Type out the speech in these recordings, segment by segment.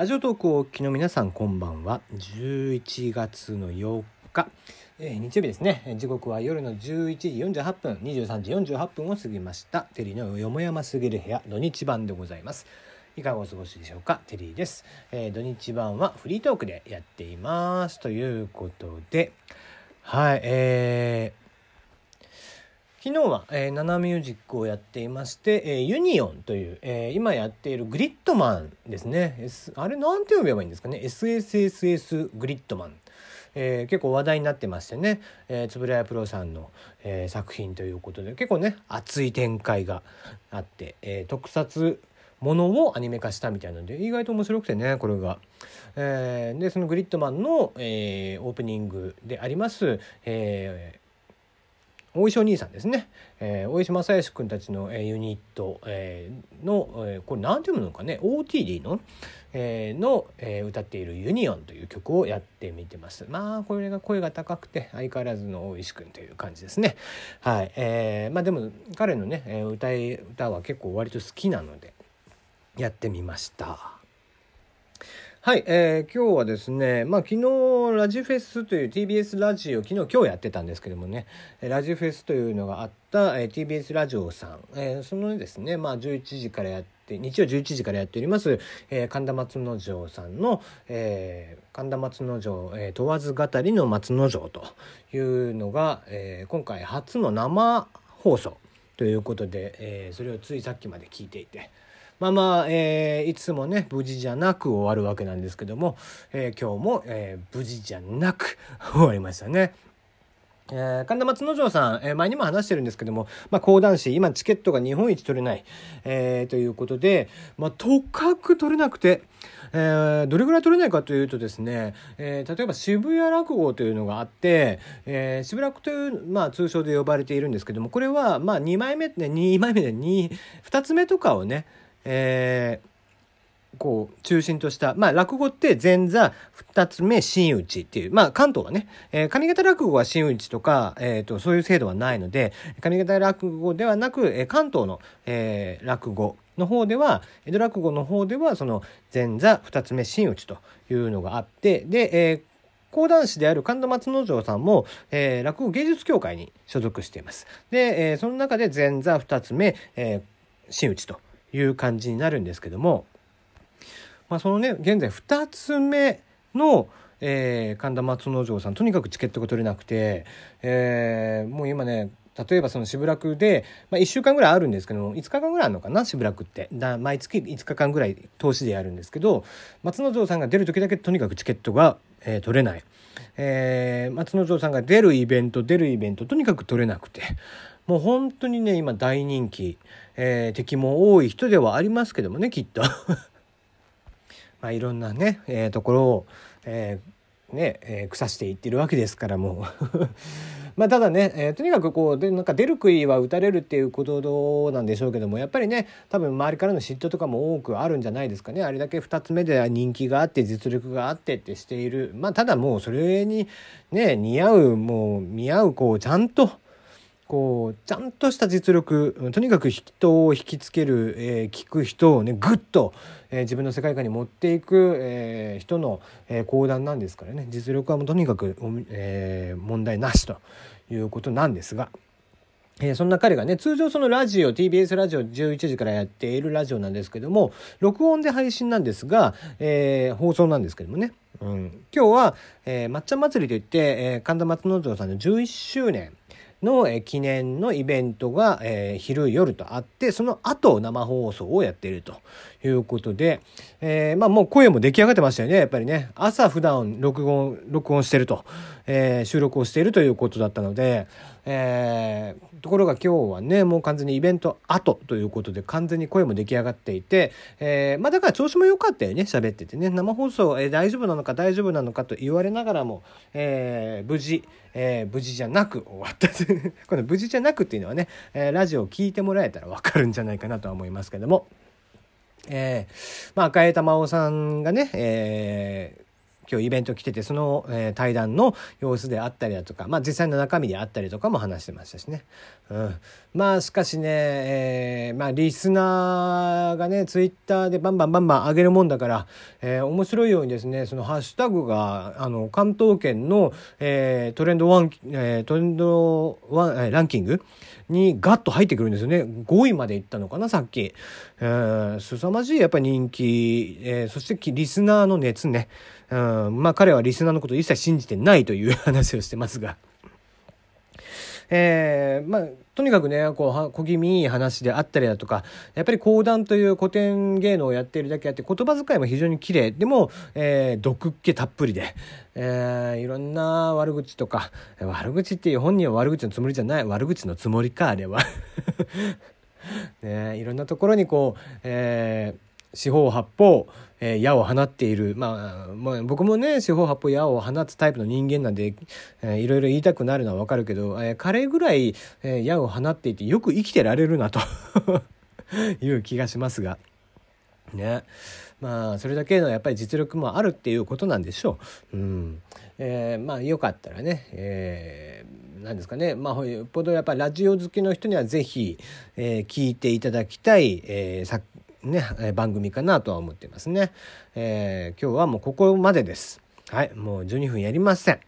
ラジオトークをお聞きの皆さんこんばんは。11月の4日、えー、日曜日ですね。時刻は夜の11時48分23時48分を過ぎました。テリーのよもやますぎる部屋土日版でございます。いかがお過ごしでしょうか？テリーです、えー、土日版はフリートークでやっています。ということではいえー昨日は、えー、 nana music をやっていまして、えー、ユニオンという、えー、今やっているグリッドマンですね、S、あれなんて読めばいいんですかね？SSSS グリッドマン、えー、結構話題になってましてね。円谷プロさんの、えー、作品ということで結構ね熱い展開があって、えー、特撮ものをアニメ化したみたいなので意外と面白くてねこれが。えー、でそのグリッドマンの、えー、オープニングであります、え、大石お兄さんですね、えー、大石正義君たちの、えー、ユニット、えー、の、えー、これ何て読むのかね。OTD の,、えー、の、えー、歌っている「ユニオン」という曲をやってみてます。まあこれが声が高くて相変わらずの大石君という感じですね。はい。えー、まあでも彼のね歌い歌は結構割と好きなのでやってみました。はい、えー、今日はですね、まあ昨日ラジフェスという TBS ラジオ、昨日今日やってたんですけどもね、ラジフェスというのがあった、えー、TBS ラジオさん、えー、そのですね、まあ11時からやって、日曜11時からやっております、えー、神田松之丞さんの、えー、神田松之丞、えー、問わず語りの松之丞というのが、えー、今回初の生放送ということで、えー、それをついさっきまで聞いていて、まあまあ、えー、いつもね無事じゃなく終わるわけなんですけども、えー、今日も、えー、無事じゃなく終わりましたね。えー、神田松之丞さん、えー、前にも話してるんですけども、まあ、講談師、今チケットが日本一取れない、えー、ということで、まあ、とかく取れなくて、え、どれぐらい取れないかというとですね、え、例えば渋谷落語というのがあって、えー、渋落という、まあ、通称で呼ばれているんですけども、これは、まあ、2枚目、ね、2枚目で2、2つ目とかをね、えー、こう中心とした、まあ、落語って前座二つ目真打ちっていう、まあ、関東はね、えー、上方落語は真打ちとか、えーと、そういう制度はないので上方落語ではなく、えー、関東の、えー、落語の方では江戸落語の方ではその前座二つ目真打ちというのがあってで、えー講談師である神田松之丞さんも、えー、落語芸術協会に所属しています。で、えー、その中で前座二つ目、えー、真打ちという感じになるんですけども、まあ、そのね現在2つ目の、えー、神田松之丞さんとにかくチケットが取れなくて、えー、もう今ね例えばその渋楽で、まあ、1週間ぐらいあるんですけども5日間ぐらいあるのかな渋楽って。だ毎月5日間ぐらい投資でやるんですけど松之丞さんが出る時だけとにかくチケットが、えー、取れない、えー、松之丞さんが出るイベント出るイベントとにかく取れなくて。もう本当にね今大人気、えー、敵も多い人ではありますけどもねきっと。まあいろんなね、えー、ところを、えー、ね、えー、腐していってるわけですからもう まあただね、えー、とにかくこうでなんか出る杭は打たれるっていうことなんでしょうけどもやっぱりね多分周りからの嫉妬とかも多くあるんじゃないですかねあれだけ2つ目で人気があって実力があってってしているまあただもうそれにね似合うもう見合うこうちゃんと。こうちゃんとした実力とにかく人を引きつける、えー、聞く人をねぐっと、えー、自分の世界観に持っていく、えー、人の、えー、講談なんですからね実力はもうとにかく、えー、問題なしということなんですが。えー、そんな彼がね、通常そのラジオ、TBS ラジオ11時からやっているラジオなんですけども、録音で配信なんですが、えー、放送なんですけどもね。うん、今日は、えー、抹茶祭りといって、えー、神田松之丞さんの11周年、の、え記念のイベントが、え、昼夜とあってその後生放送をやっているということで、えー、まあもう声も出来上がってましたよねやっぱりね。朝普段録音録音してると、えー、収録をしているということだったので、えー、ところが今日はねもう完全にイベント後ということで完全に声も出来上がっていて、えー、まあだから調子も良かったよね喋っててね。生放送、えー、大丈夫なのか大丈夫なのかと言われながらも、えー、無事、えー、無事じゃなく終わった この無事じゃなくっていうのはね、え、ラジオを聞いてもらえたらわかるんじゃないかなとは思いますけども。えー、まあ赤江玉緒さんがね、えー今日イベント来ててその、え、対談の様子であったりだとか、まあ、実際の中身であったりとかも話してましたしね。うん、まあしかしね、えー、まあリスナーがねツイッターでバンバンバンバン上げるもんだから、えー、面白いようにですねそのハッシュタグがあの関東圏の、えー、トレンドワン、え、トレンドワン、え、ランキングにガッと入ってくるんですよね。5位までいったのかなさっき、えー、凄まじいやっぱり人気、えー、そしてリスナーの熱ね、うん、まあ彼はリスナーのこと一切信じてないという話をしてますが。えー、まあ、とにかくね、こう、小気味いい話であったりだとか、やっぱり講談という古典芸能をやっているだけあって、言葉遣いも非常に綺麗。でも、えー、毒っ気たっぷりで、えー、いろんな悪口とか、悪口っていう本人は悪口のつもりじゃない、悪口のつもりか、あれは。ね、いろんなところにこう、えー、四方八方、えー、矢を放っている、まあ、まあ、僕もね四方八方矢を放つタイプの人間なんで、えー、いろいろ言いたくなるのはわかるけど、えー、彼ぐらい、えー、矢を放っていてよく生きてられるなと いう気がしますが。ね。まあ、それだけのやっぱり実力もあるっていうことなんでしょう。うん。えー、まあ、よかったらね、えー、なんですかね。まあ、よっぽどやっぱりラジオ好きの人にはぜひ、えー、聞いていただきたい、えー、作ね、番組かなとは思ってますね。えー、今日はもうここまでです。はい、もう12分やりません。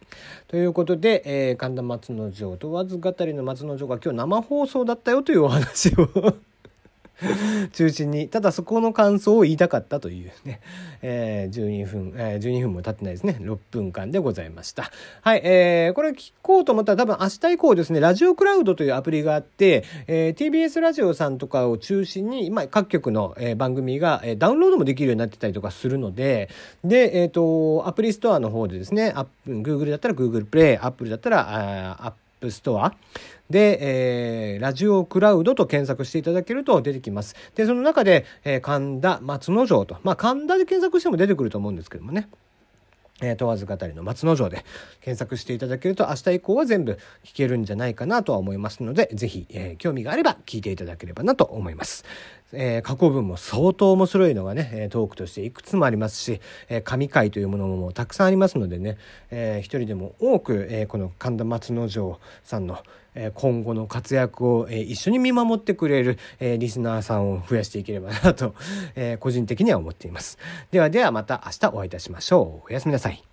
ということで、えー、神田松之丞問わず語りの松之丞が今日生放送だったよというお話を 中心に。ただそこの感想を言いたかったというね、えー、12分、えー、12分も経ってないですね。6分間でございました。はい、えー、これ聞こうと思ったら多分明日以降ですね。ラジオクラウドというアプリがあって、えー、TBS ラジオさんとかを中心に今各局の、えー、番組が、えー、ダウンロードもできるようになってたりとかするので。でえっ、ー、とアプリストアの方でですね Google だったら Google プレイ Apple だったらアップストアで、えー、ラジオクラウドと検索していただけると出てきます。で、その中で、えー、神田松之丞と、まあ神田で検索しても出てくると思うんですけどもね。えー、問わず語りの松之丞で検索していただけると明日以降は全部聞けるんじゃないかなとは思いますので、ぜひ、えー、興味があれば聞いていただければなと思います。えー、過去分も相当面白いのがね、トークとしていくつもありますし、え、神回というものもたくさんありますのでね、えー、一人でも多く、えー、この神田松之丞さんの今後の活躍を一緒に見守ってくれるリスナーさんを増やしていければなと個人的には思っています。ではではまた明日お会いいたしましょう。おやすみなさい。